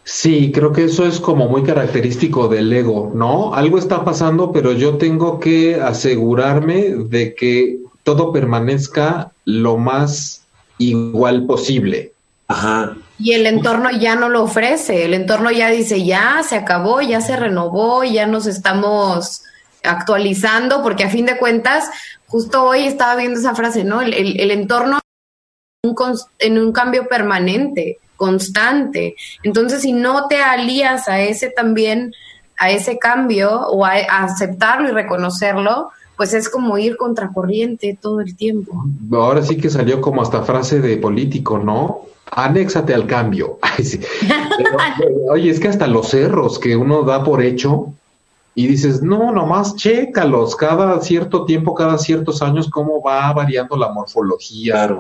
Sí, creo que eso es como muy característico del ego, ¿no? Algo está pasando, pero yo tengo que asegurarme de que todo permanezca lo más igual posible. Ajá. Y el entorno ya no lo ofrece, el entorno ya dice, ya se acabó, ya se renovó, ya nos estamos actualizando, porque a fin de cuentas, justo hoy estaba viendo esa frase, ¿no? El, entorno en un cambio permanente, constante. Entonces, si no te alías a ese también, a ese cambio o a, aceptarlo y reconocerlo, pues es como ir contracorriente todo el tiempo. Ahora sí que salió como hasta frase de político, ¿no? Anéxate al cambio. *laughs* *laughs* oye, es que hasta los cerros que uno da por hecho, y dices, no, nomás chécalos cada cierto tiempo, cada ciertos años, cómo va variando la morfología,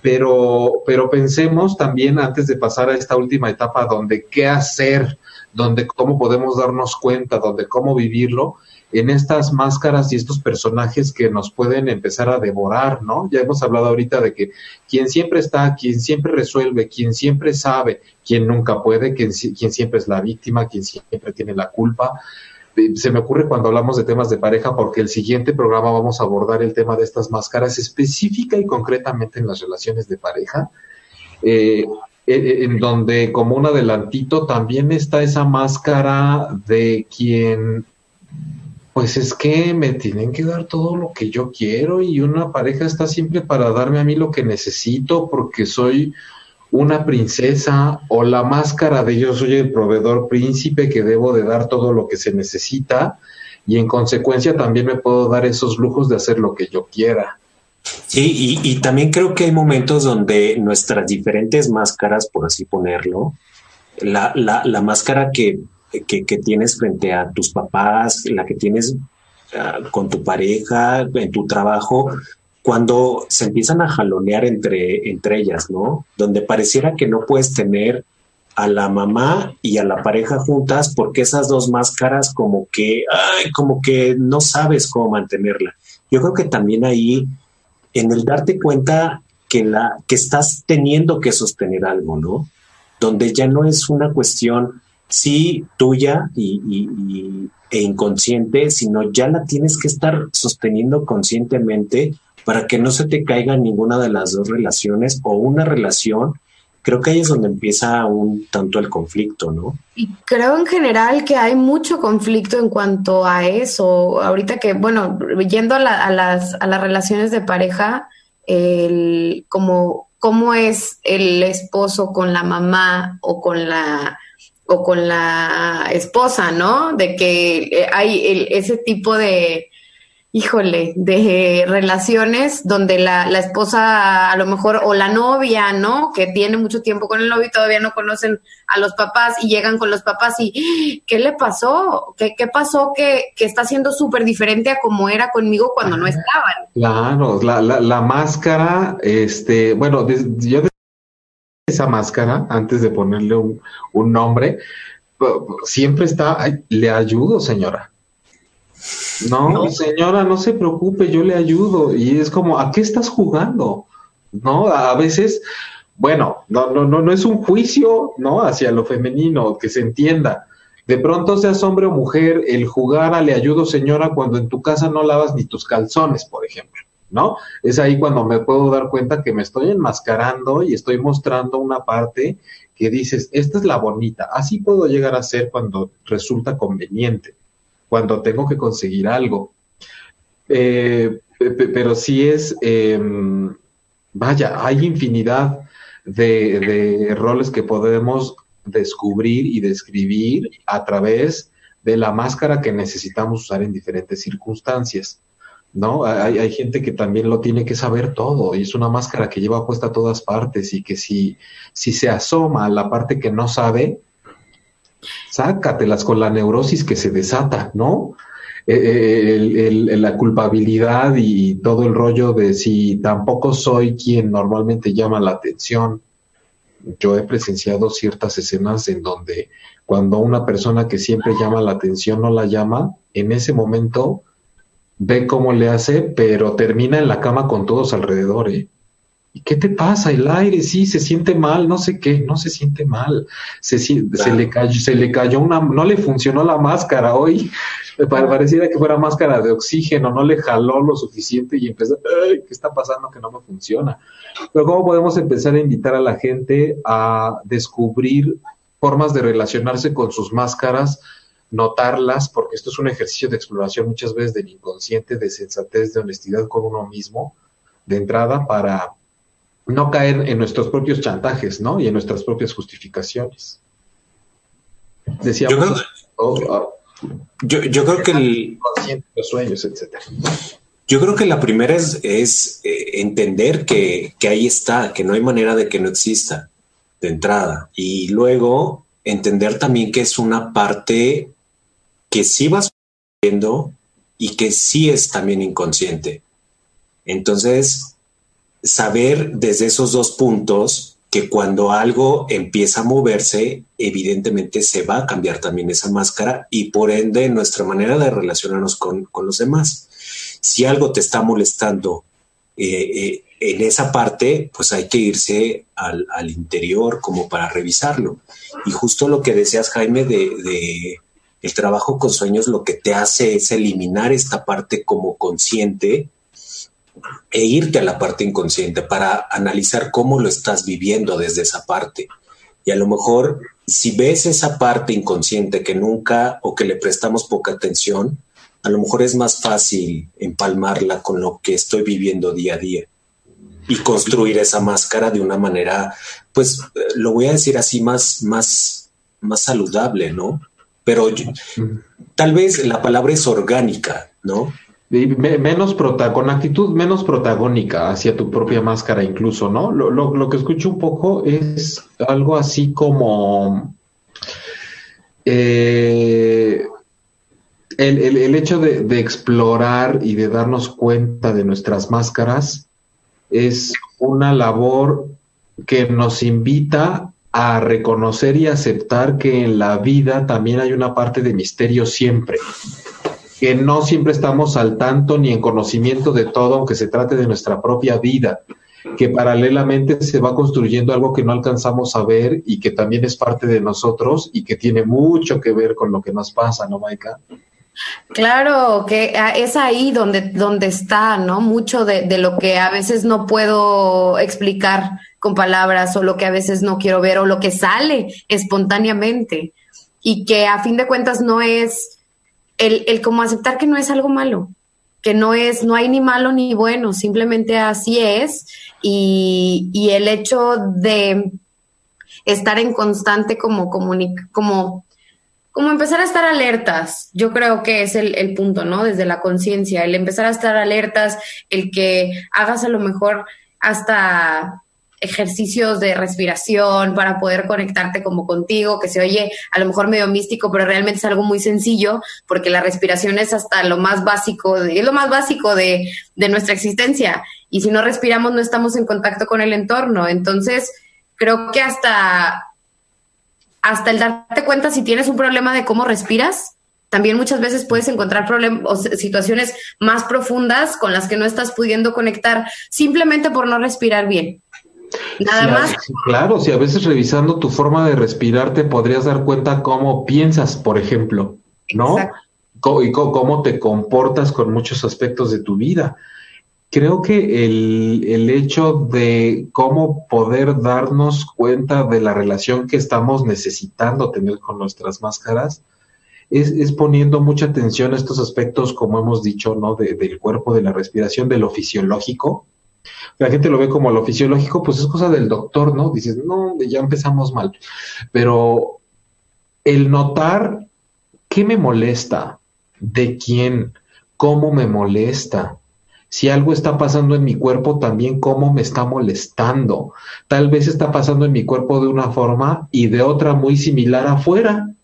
pero, pero pensemos también antes de pasar a esta última etapa donde qué hacer, donde cómo podemos darnos cuenta, donde cómo vivirlo, en estas máscaras y estos personajes que nos pueden empezar a devorar, ¿no? Ya hemos hablado ahorita de que quien siempre está, quien siempre resuelve, quien siempre sabe, quien nunca puede, quien, siempre es la víctima, quien siempre tiene la culpa. Eh, se me ocurre cuando hablamos de temas de pareja, porque el siguiente programa vamos a abordar el tema de estas máscaras específica y concretamente en las relaciones de pareja. Eh, en donde como un adelantito también está esa máscara de quien pues es que me tienen que dar todo lo que yo quiero y una pareja está siempre para darme a mí lo que necesito porque soy una princesa o la máscara de yo soy el proveedor príncipe que debo de dar todo lo que se necesita y en consecuencia también me puedo dar esos lujos de hacer lo que yo quiera. Sí, y, y también creo que hay momentos donde nuestras diferentes máscaras, por así ponerlo, la, la, la máscara que que, tienes frente a tus papás, la que tienes ah, con tu pareja, en tu trabajo, cuando se empiezan a jalonear entre, entre ellas, ¿no? Donde pareciera que no puedes tener a la mamá y a la pareja juntas porque esas dos máscaras como que, ay, como que no sabes cómo mantenerla. Yo creo que también ahí, en el darte cuenta que, la, que estás teniendo que sostener algo, ¿no? Donde ya no es una cuestión sí tuya y, e inconsciente, sino ya la tienes que estar sosteniendo conscientemente para que no se te caiga ninguna de las dos relaciones o una relación. Creo que ahí es donde empieza un tanto el conflicto, ¿no? Y creo en general que hay mucho conflicto en cuanto a eso. Ahorita que, bueno, yendo a, las, a las relaciones de pareja, el, como cómo es el esposo con la mamá o con la o con la esposa, ¿no? De que eh, hay ese tipo de, híjole, de relaciones donde la, la, esposa a lo mejor o la novia, ¿no? Que tiene mucho tiempo con el novio y todavía no conocen a los papás y llegan con los papás y ¿qué le pasó? ¿Qué, qué pasó que, que está siendo súper diferente a como era conmigo cuando no estaban? Claro, la, la, la máscara, este, bueno, yo esa máscara antes de ponerle un, nombre, siempre está, le ayudo, señora. No, señora, no se preocupe, yo le ayudo. Y es como, ¿a qué estás jugando? ¿No? A veces, bueno, no, no, no, no es un juicio, ¿no? Hacia lo femenino, que se entienda. De pronto, seas hombre o mujer, el jugar a le ayudo señora cuando en tu casa no lavas ni tus calzones, por ejemplo, ¿no? Es ahí cuando me puedo dar cuenta que me estoy enmascarando y estoy mostrando una parte que dices, esta es la bonita, así puedo llegar a ser cuando resulta conveniente, cuando tengo que conseguir algo. Eh, pero sí es, em, vaya, hay infinidad de, de roles que podemos descubrir y describir a través de la máscara que necesitamos usar en diferentes circunstancias. ¿No? Hay, hay, gente que también lo tiene que saber todo y es una máscara que lleva puesta a todas partes y que si, si se asoma a la parte que no sabe, sácatelas con la neurosis que se desata, ¿no? Eh, eh, el, la culpabilidad y todo el rollo de si tampoco soy quien normalmente llama la atención, yo he presenciado ciertas escenas en donde cuando una persona que siempre llama la atención no la llama, en ese momento ve cómo le hace, pero termina en la cama con todos alrededor. ¿eh? ¿Y qué te pasa? El aire, sí, se siente mal, no sé qué, no se siente mal. Se, se, le, cayó, se le cayó una, no le funcionó la máscara hoy. *laughs* Pareciera que fuera máscara de oxígeno, no le jaló lo suficiente y empezó, ¿qué está pasando que no me funciona? Pero ¿cómo podemos empezar a invitar a la gente a descubrir formas de relacionarse con sus máscaras, notarlas, porque esto es un ejercicio de exploración muchas veces del inconsciente, de sensatez, de honestidad con uno mismo, de entrada para no caer en nuestros propios chantajes, ¿no? Y en nuestras propias justificaciones. Decíamos... Yo, yo, creo que el... Los sueños, etcétera. Yo creo que la primera es, es eh, entender que, que, ahí está, que no hay manera de que no exista de entrada. Y luego entender también que es una parte que sí vas viendo y que sí es también inconsciente. Entonces, saber desde esos dos puntos que cuando algo empieza a moverse, evidentemente se va a cambiar también esa máscara y por ende nuestra manera de relacionarnos con, con los demás. Si algo te está molestando eh, eh, en esa parte, pues hay que irse al, al, interior como para revisarlo. Y justo lo que deseas, Jaime, de el trabajo con sueños, lo que te hace es eliminar esta parte como consciente e irte a la parte inconsciente para analizar cómo lo estás viviendo desde esa parte. Y a lo mejor si ves esa parte inconsciente que nunca o que le prestamos poca atención, a lo mejor es más fácil empalmarla con lo que estoy viviendo día a día y construir esa máscara de una manera, pues lo voy a decir así, más, más, más saludable, ¿no? Pero tal vez la palabra es orgánica, ¿no? menos prota con actitud menos protagónica hacia tu propia máscara incluso, ¿no? Lo, lo, lo que escucho un poco es algo así como eh, el, el, el, hecho de, de, explorar y de darnos cuenta de nuestras máscaras es una labor que nos invita a reconocer y aceptar que en la vida también hay una parte de misterio siempre que no siempre estamos al tanto ni en conocimiento de todo, aunque se trate de nuestra propia vida, que paralelamente se va construyendo algo que no alcanzamos a ver y que también es parte de nosotros y que tiene mucho que ver con lo que nos pasa, ¿no, Maika? Claro, que ah, es ahí donde, donde está, ¿no? Mucho de, de lo que a veces no puedo explicar con palabras o lo que a veces no quiero ver o lo que sale espontáneamente y que a fin de cuentas no es el, el como aceptar que no es algo malo, que no es, no hay ni malo ni bueno, simplemente así es. Y, y el hecho de estar en constante como como, como empezar a estar alertas, yo creo que es el, el punto, ¿no? Desde la conciencia, el empezar a estar alertas, el que hagas a lo mejor hasta ejercicios de respiración para poder conectarte como contigo, que se oye a lo mejor medio místico, pero realmente es algo muy sencillo, porque la respiración es hasta lo más básico, de, es lo más básico de, de nuestra existencia. Y si no respiramos, no estamos en contacto con el entorno. Entonces, creo que hasta, hasta el darte cuenta si tienes un problema de cómo respiras, también muchas veces puedes encontrar problemas o situaciones más profundas con las que no estás pudiendo conectar simplemente por no respirar bien. Nada más. claro, si a veces revisando tu forma de respirar te podrías dar cuenta cómo piensas, por ejemplo, ¿no? y cómo te comportas con muchos aspectos de tu vida. Creo que el, el, hecho de cómo poder darnos cuenta de la relación que estamos necesitando tener con nuestras máscaras es, es poniendo mucha atención a estos aspectos, como hemos dicho, ¿no? del cuerpo, de la respiración, de lo fisiológico. La gente lo ve como lo fisiológico, pues es cosa del doctor, ¿no? Dices, no, ya empezamos mal. Pero el notar qué me molesta, de quién, cómo me molesta, si algo está pasando en mi cuerpo, también cómo me está molestando. Tal vez está pasando en mi cuerpo de una forma y de otra muy similar afuera.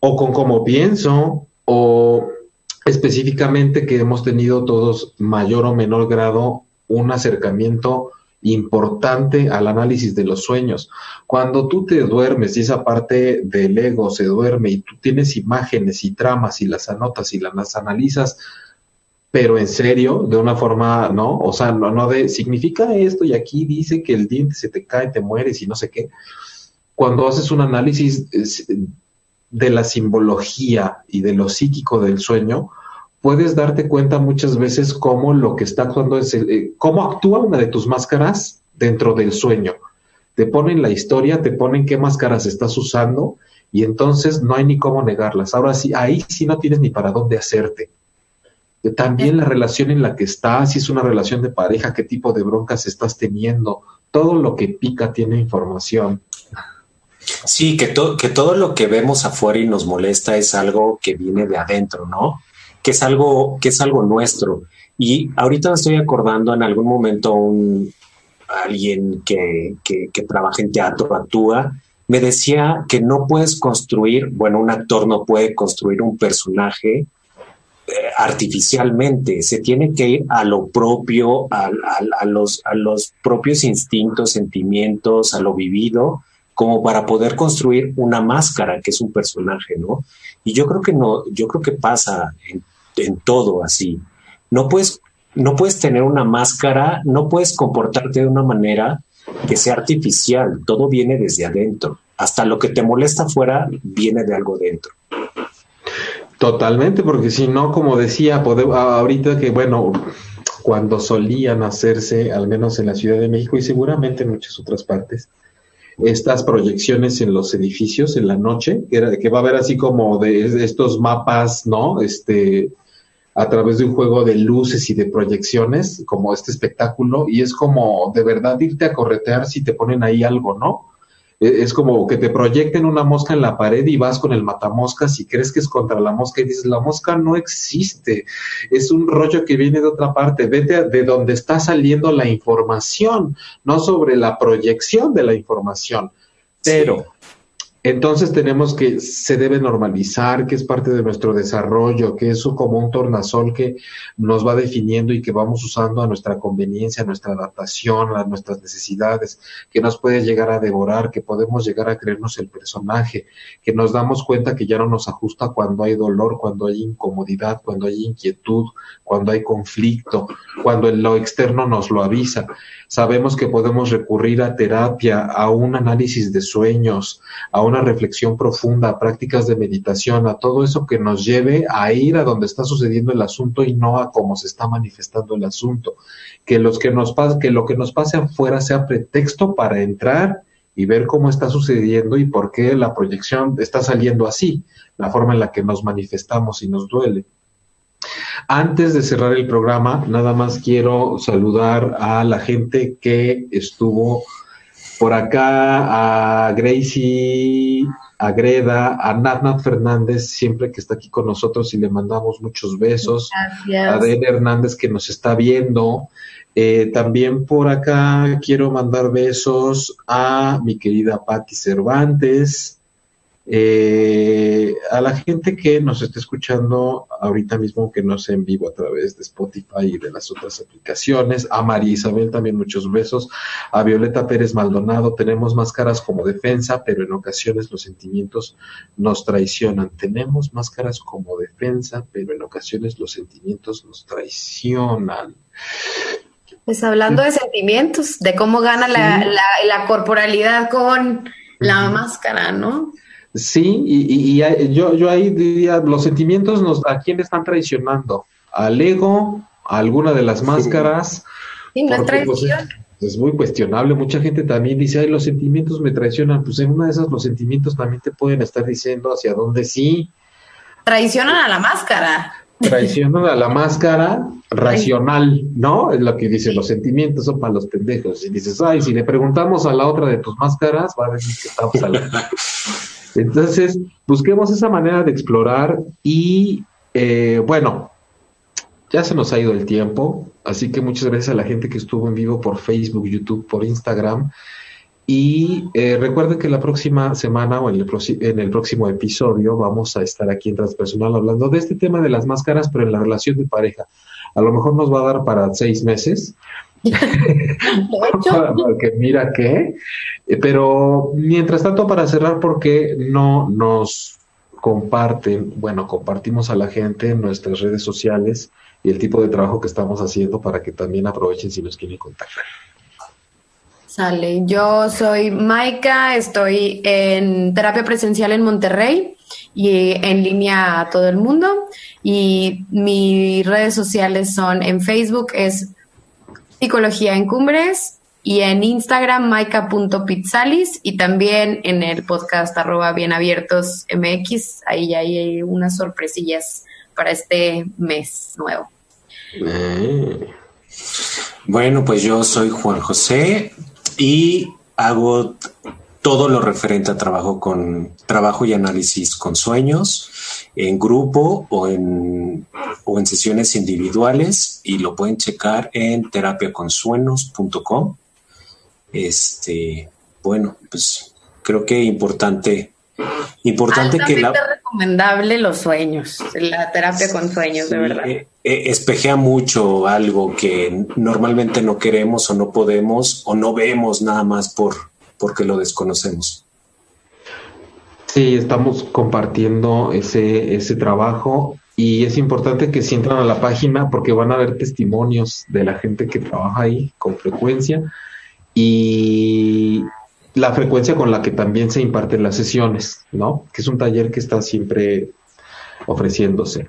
O con cómo pienso, o específicamente que hemos tenido todos mayor o menor grado un acercamiento importante al análisis de los sueños. Cuando tú te duermes y esa parte del ego se duerme y tú tienes imágenes y tramas y las anotas y las analizas pero en serio, de una forma, ¿no? O sea, no, no de, significa esto y aquí dice que el diente se te cae, te mueres y no sé qué. Cuando haces un análisis de la simbología y de lo psíquico del sueño, puedes darte cuenta muchas veces cómo lo que está actuando es, eh, cómo actúa una de tus máscaras dentro del sueño. Te ponen la historia, te ponen qué máscaras estás usando y entonces no hay ni cómo negarlas. Ahora sí, ahí sí no tienes ni para dónde hacerte también la relación en la que estás, si es una relación de pareja, qué tipo de broncas estás teniendo, todo lo que pica tiene información. Sí, que, que todo lo que vemos afuera y nos molesta es algo que viene de adentro, ¿no? Que es algo, que es algo nuestro. Y ahorita me estoy acordando en algún momento un alguien que, que, que trabaja en teatro, actúa, me decía que no puedes construir, bueno, un actor no puede construir un personaje artificialmente, se tiene que ir a lo propio, a, los, a los propios instintos, sentimientos, a lo vivido, como para poder construir una máscara que es un personaje, ¿no? Y yo creo que no, yo creo que pasa en, en todo así. No puedes, no puedes tener una máscara, no puedes comportarte de una manera que sea artificial, todo viene desde adentro. Hasta lo que te molesta afuera viene de algo dentro. Totalmente, porque si no, como decía, ahorita que, bueno, cuando solían hacerse, al menos en la Ciudad de México y seguramente en muchas otras partes, estas proyecciones en los edificios en la noche, que, era, que va a haber así como de estos mapas, ¿no? Este, a través de un juego de luces y de proyecciones, como este espectáculo, y es como de verdad irte a corretear si te ponen ahí algo, ¿no? Es como que te proyecten una mosca en la pared y vas con el matamoscas y crees que es contra la mosca y dices, la mosca no existe, es un rollo que viene de otra parte, vete de donde está saliendo la información, no sobre la proyección de la información. Pero entonces tenemos que se debe normalizar, que es parte de nuestro desarrollo, que es como un tornasol que nos va definiendo y que vamos usando a nuestra conveniencia, a nuestra adaptación, a nuestras necesidades, que nos puede llegar a devorar, que podemos llegar a creernos el personaje, que nos damos cuenta que ya no nos ajusta cuando hay dolor, cuando hay incomodidad, cuando hay inquietud, cuando hay conflicto, cuando lo externo nos lo avisa. Sabemos que podemos recurrir a terapia, a un análisis de sueños, a una reflexión profunda, a prácticas de meditación, a todo eso que nos lleve a ir a donde está sucediendo el asunto y no a cómo se está manifestando el asunto. Que, los que, nos que lo que nos pase afuera sea pretexto para entrar y ver cómo está sucediendo y por qué la proyección está saliendo así, la forma en la que nos manifestamos y nos duele. Antes de cerrar el programa, nada más quiero saludar a la gente que estuvo por acá, a Gracie, a Greda, a Natnat Fernández, siempre que está aquí con nosotros y le mandamos muchos besos. Gracias. A Den Hernández que nos está viendo. Eh, también por acá quiero mandar besos a mi querida Patti Cervantes, eh, a la gente que nos está escuchando ahorita mismo, que no sé en vivo a través de Spotify y de las otras aplicaciones, a María Isabel también muchos besos, a Violeta Pérez Maldonado, tenemos máscaras como defensa, pero en ocasiones los sentimientos nos traicionan. Tenemos máscaras como defensa, pero en ocasiones los sentimientos nos traicionan. Pues hablando de sentimientos, de cómo gana la, la, corporalidad con la máscara, ¿no? Sí, y, y, yo, yo ahí diría, los sentimientos nos, ¿a quién están traicionando? ¿Al ego? ¿A alguna de las máscaras? Sí, no es pues, traición. es muy cuestionable. Mucha gente también dice, ay, los sentimientos me traicionan. Pues en una de esas los sentimientos también te pueden estar diciendo hacia dónde sí. Traicionan a la máscara. Traicionan a la máscara racional, ¿no? Es lo que dicen, los sentimientos son para los pendejos. Y dices, ay, si le preguntamos a la otra de tus máscaras, va a decir que estamos la... *laughs* Entonces, busquemos esa manera de explorar y, eh, bueno, ya se nos ha ido el tiempo, así que muchas gracias a la gente que estuvo en vivo por Facebook, YouTube, por Instagram. Y eh, recuerden que la próxima semana o en el, en el, próximo episodio vamos a estar aquí en Transpersonal hablando de este tema de las máscaras, pero en la relación de pareja. A lo mejor nos va a dar para seis meses. *laughs* Porque *laughs* mira qué. Eh, pero mientras tanto, para cerrar, porque no nos comparten, bueno, compartimos a la gente en nuestras redes sociales y el tipo de trabajo que estamos haciendo para que también aprovechen si nos quieren contactar. Sale, yo soy Maika, estoy en terapia presencial en Monterrey y en línea a todo el mundo. Y mis redes sociales son en Facebook es Psicología en Cumbres y en Instagram maika.pizzalis y también en el podcast arroba bienabiertos mx. Ahí hay unas sorpresillas para este mes nuevo. Bueno, pues yo soy Juan José y hago todo lo referente a trabajo con trabajo y análisis con sueños en grupo o en, o en sesiones individuales y lo pueden checar en terapiaconsueños.com. Este, bueno, pues creo que importante Importante que la... recomendable los sueños, la terapia con sueños, de verdad. Eh, eh, espejea mucho algo que normalmente no queremos o no podemos o no vemos nada más por porque lo desconocemos. Sí, estamos compartiendo ese, ese trabajo y es importante que si entran a la página porque van a ver testimonios de la gente que trabaja ahí con frecuencia y la frecuencia con la que también se imparten las sesiones, ¿no? Que es un taller que está siempre ofreciéndose.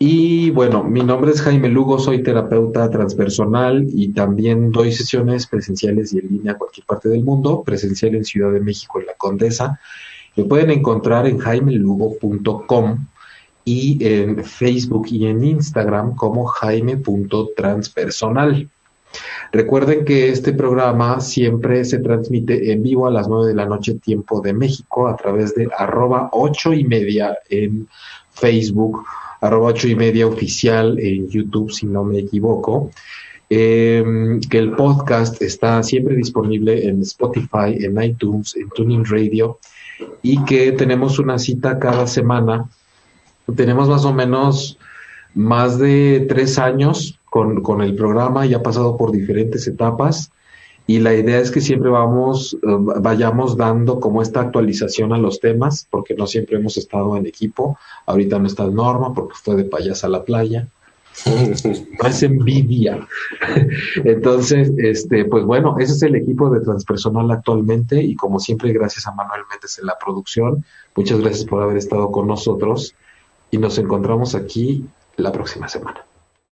Y bueno, mi nombre es Jaime Lugo, soy terapeuta transpersonal y también doy sesiones presenciales y en línea a cualquier parte del mundo, presencial en Ciudad de México, en La Condesa. Me pueden encontrar en jaimelugo.com y en Facebook y en Instagram como jaime.transpersonal. Recuerden que este programa siempre se transmite en vivo a las nueve de la noche tiempo de México a través de arroba ocho y media en Facebook, arroba ocho y media oficial en YouTube si no me equivoco. Em, que el podcast está siempre disponible en Spotify, en iTunes, en Tuning Radio y que tenemos una cita cada semana. Tenemos más o menos más de tres años con, con el programa y ha pasado por diferentes etapas y la idea es que siempre vamos, eh, vayamos dando como esta actualización a los temas, porque no siempre hemos estado en equipo. Ahorita no está Norma porque fue de payas a la playa. *laughs* no es envidia. Entonces, este, pues bueno, ese es el equipo de Transpersonal actualmente y como siempre, gracias a Manuel Méndez en la producción. Muchas gracias por haber estado con nosotros y nos encontramos aquí la próxima semana.